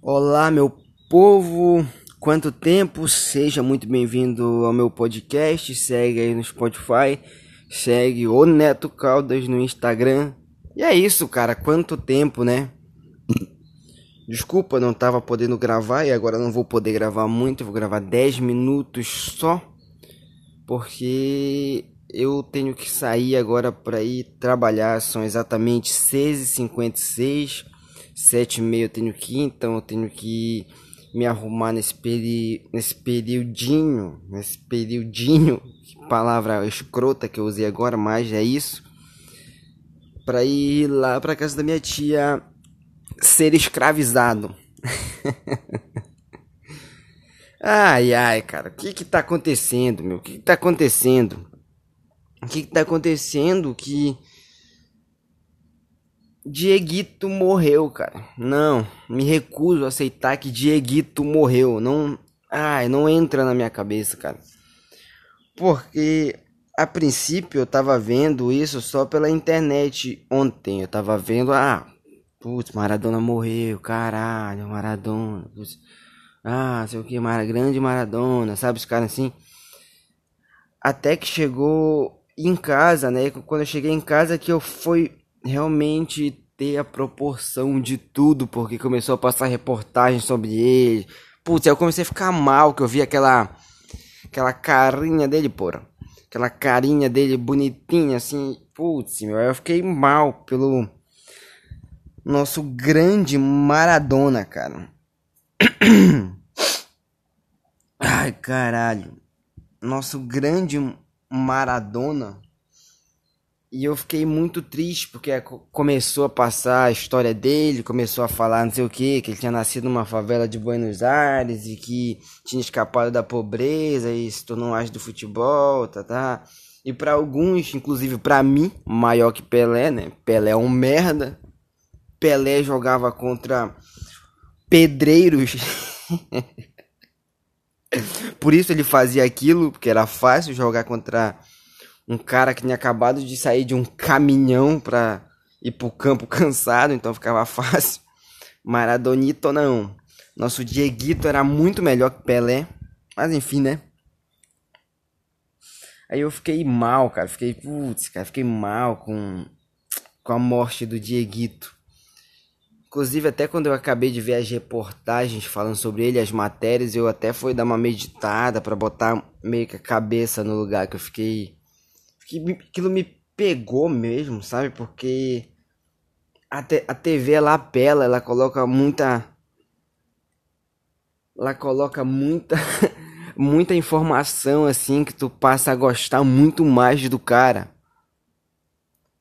Olá, meu povo! Quanto tempo? Seja muito bem-vindo ao meu podcast. Segue aí no Spotify, segue o Neto Caldas no Instagram. E é isso, cara. Quanto tempo, né? Desculpa, não tava podendo gravar e agora não vou poder gravar muito. Vou gravar 10 minutos só, porque eu tenho que sair agora para ir trabalhar. São exatamente 6h56 sete e meia eu tenho que ir, então eu tenho que me arrumar nesse, peri nesse periodinho, nesse periodinho, palavra escrota que eu usei agora, mas é isso, para ir lá para casa da minha tia ser escravizado. ai, ai, cara, o que que tá acontecendo, meu? O que que tá acontecendo? O que que tá acontecendo que Dieguito morreu, cara. Não, me recuso a aceitar que Dieguito morreu. Não, ai, não entra na minha cabeça, cara. Porque a princípio eu tava vendo isso só pela internet ontem. Eu tava vendo, ah, putz, Maradona morreu, caralho, Maradona. Putz, ah, sei o que, Mara, grande Maradona, sabe os caras assim. Até que chegou em casa, né? Quando eu cheguei em casa que eu fui realmente ter a proporção de tudo, porque começou a passar reportagem sobre ele. Putz, eu comecei a ficar mal, que eu vi aquela aquela carinha dele, porra. Aquela carinha dele bonitinha, assim. Putz, meu, eu fiquei mal pelo nosso grande Maradona, cara. Ai, caralho. Nosso grande Maradona e eu fiquei muito triste porque começou a passar a história dele, começou a falar não sei o que, que ele tinha nascido numa favela de Buenos Aires e que tinha escapado da pobreza e se tornou um arte do futebol, tá, tá. E para alguns, inclusive para mim, maior que Pelé, né? Pelé é um merda. Pelé jogava contra pedreiros. Por isso ele fazia aquilo, porque era fácil jogar contra um cara que tinha acabado de sair de um caminhão pra ir pro campo cansado, então ficava fácil. Maradonito não. Nosso Dieguito era muito melhor que Pelé. Mas enfim, né? Aí eu fiquei mal, cara. Fiquei, putz, cara, fiquei mal com, com a morte do Dieguito. Inclusive, até quando eu acabei de ver as reportagens falando sobre ele, as matérias, eu até fui dar uma meditada para botar meio que a cabeça no lugar que eu fiquei que aquilo me pegou mesmo, sabe? Porque a, te, a TV ela apela, ela coloca muita. Ela coloca muita. muita informação assim que tu passa a gostar muito mais do cara.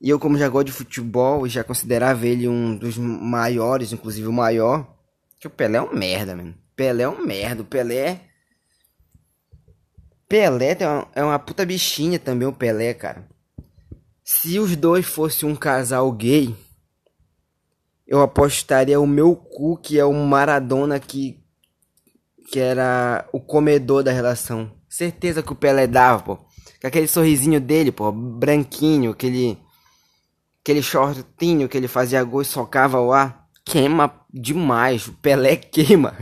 E eu, como já gosto de futebol, já considerava ele um dos maiores, inclusive o maior. Que o Pelé é um merda, mano. Pelé é um merda. O Pelé Pelé é uma, puta bichinha também, o Pelé, cara. Se os dois fossem um casal gay, eu apostaria o meu cu, que é o Maradona que, que era o comedor da relação. Certeza que o Pelé dava, pô. Com aquele sorrisinho dele, pô, branquinho, aquele aquele shortinho que ele fazia gol e socava o ar. Queima demais, o Pelé queima.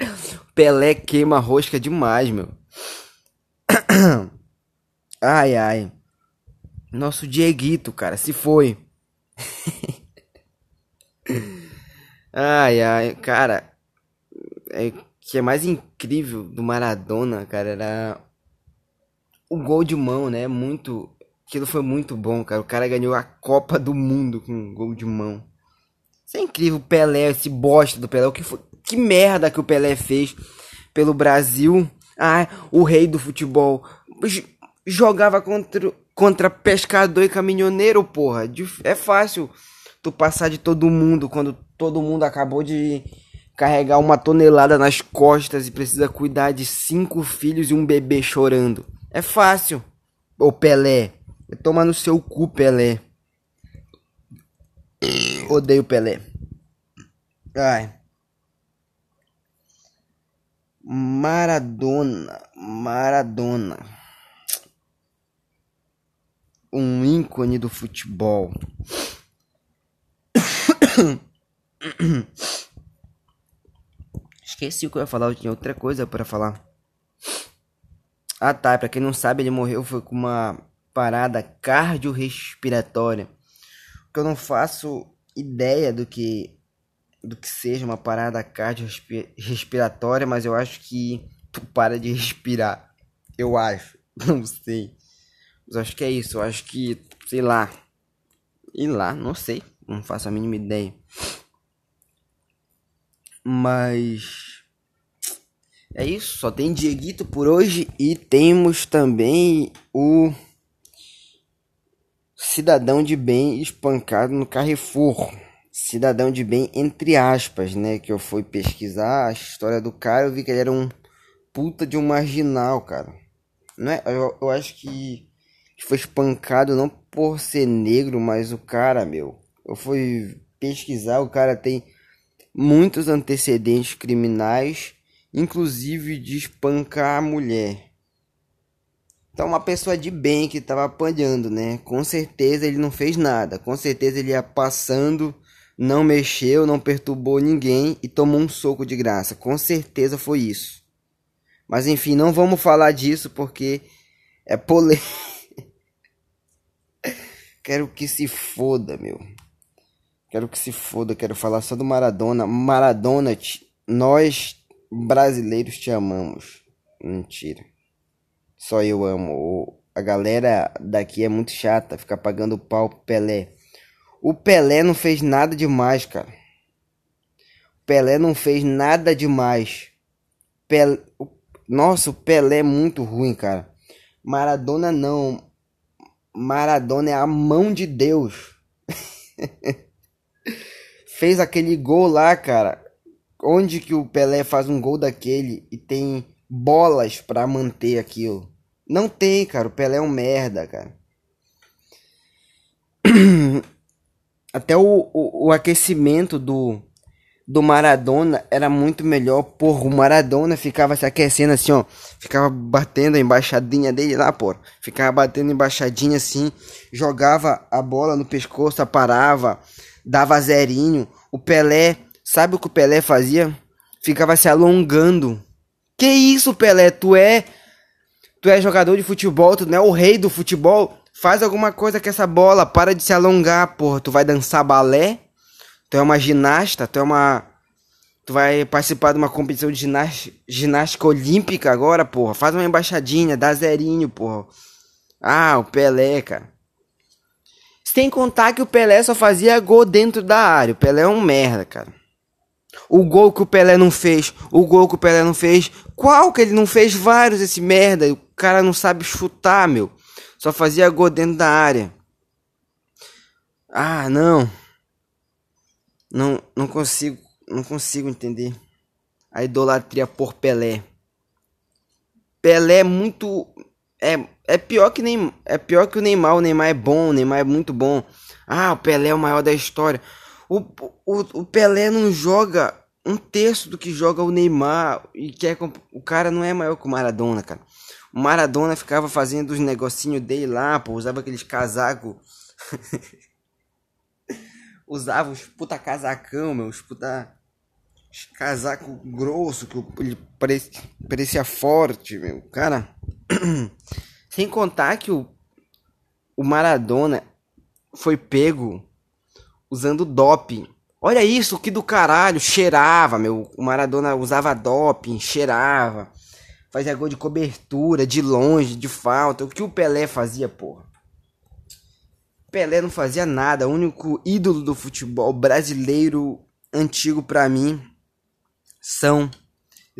Pelé queima rosca demais, meu. Ai, ai. Nosso Dieguito, cara, se foi. ai, ai, cara. É, que é mais incrível do Maradona, cara, era o gol de mão, né? Muito. Aquilo foi muito bom, cara. O cara ganhou a Copa do Mundo com um gol de mão. Isso é incrível, o Pelé, esse bosta do Pelé. O que foi, que merda que o Pelé fez pelo Brasil. Ah, o rei do futebol. Jogava contra, contra pescador e caminhoneiro, porra. É fácil tu passar de todo mundo quando todo mundo acabou de carregar uma tonelada nas costas e precisa cuidar de cinco filhos e um bebê chorando. É fácil. Ô Pelé. Toma no seu cu, Pelé. Odeio Pelé. Ai. Maradona, Maradona. Um ícone do futebol. Esqueci o que eu ia falar, eu tinha outra coisa para falar. Ah tá, pra quem não sabe, ele morreu foi com uma parada cardiorrespiratória. Que eu não faço ideia do que do que seja uma parada cardiorrespiratória, mas eu acho que tu para de respirar. Eu acho, não sei. Mas acho que é isso, eu acho que, sei lá. E lá, não sei, não faço a mínima ideia. Mas é isso, só tem Dieguito por hoje e temos também o cidadão de bem espancado no Carrefour. Cidadão de bem, entre aspas, né? Que eu fui pesquisar a história do cara, eu vi que ele era um puta de um marginal, cara. Não é? Eu, eu acho que foi espancado não por ser negro, mas o cara, meu. Eu fui pesquisar, o cara tem muitos antecedentes criminais, inclusive de espancar a mulher. Então, uma pessoa de bem que estava apanhando, né? Com certeza ele não fez nada. Com certeza ele ia passando, não mexeu, não perturbou ninguém e tomou um soco de graça. Com certeza foi isso. Mas enfim, não vamos falar disso porque é polêmico. Quero que se foda, meu. Quero que se foda, quero falar só do Maradona. Maradona, nós brasileiros te amamos. Mentira. Só eu amo. A galera daqui é muito chata, fica pagando pau pro Pelé. O Pelé não fez nada demais, cara. O Pelé não fez nada demais. Pelé... Nossa, o Pelé é muito ruim, cara. Maradona não. Maradona é a mão de Deus. fez aquele gol lá, cara. Onde que o Pelé faz um gol daquele e tem bolas para manter aquilo? Não tem, cara. O Pelé é um merda, cara. Até o, o, o aquecimento do, do Maradona era muito melhor. Porra, o Maradona ficava se aquecendo assim, ó. Ficava batendo a embaixadinha dele lá, porra. Ficava batendo embaixadinha assim. Jogava a bola no pescoço, parava dava zerinho. O Pelé, sabe o que o Pelé fazia? Ficava se alongando. Que isso, Pelé? Tu é tu é jogador de futebol, tu não é o rei do futebol. Faz alguma coisa com essa bola, para de se alongar, porra. Tu vai dançar balé? Tu é uma ginasta, tu é uma Tu vai participar de uma competição de ginástica, ginástica olímpica agora, porra. Faz uma embaixadinha, dá zerinho, porra. Ah, o Pelé, cara. Sem contar que o Pelé só fazia gol dentro da área. O Pelé é um merda, cara. O gol que o Pelé não fez, o gol que o Pelé não fez, qual que ele não fez? Vários esse merda. O cara não sabe chutar, meu. Só fazia gol dentro da área. Ah, não. Não, não consigo, não consigo entender a idolatria por Pelé. Pelé é muito é, é pior que nem é pior que o Neymar. O Neymar é bom, o Neymar é muito bom. Ah, o Pelé é o maior da história. O, o, o Pelé não joga um terço do que joga o Neymar e quer o cara não é maior que o Maradona, cara. O Maradona ficava fazendo os negocinhos dele lá, pô, usava aqueles casacos. usava os puta casacão, meu, os puta casaco grosso que ele parecia, parecia forte, meu. Cara, sem contar que o, o Maradona foi pego usando doping. Olha isso, que do caralho, cheirava, meu. O Maradona usava doping, cheirava. Fazia gol de cobertura, de longe, de falta. O que o Pelé fazia, porra? Pelé não fazia nada. O único ídolo do futebol brasileiro antigo para mim são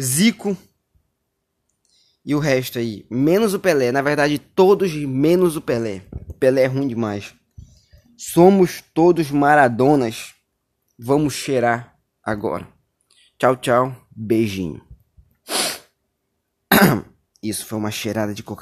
Zico e o resto aí, menos o Pelé. Na verdade, todos menos o Pelé. Pelé é ruim demais. Somos todos Maradonas. Vamos cheirar agora. Tchau, tchau. Beijinho. Isso foi uma cheirada de coca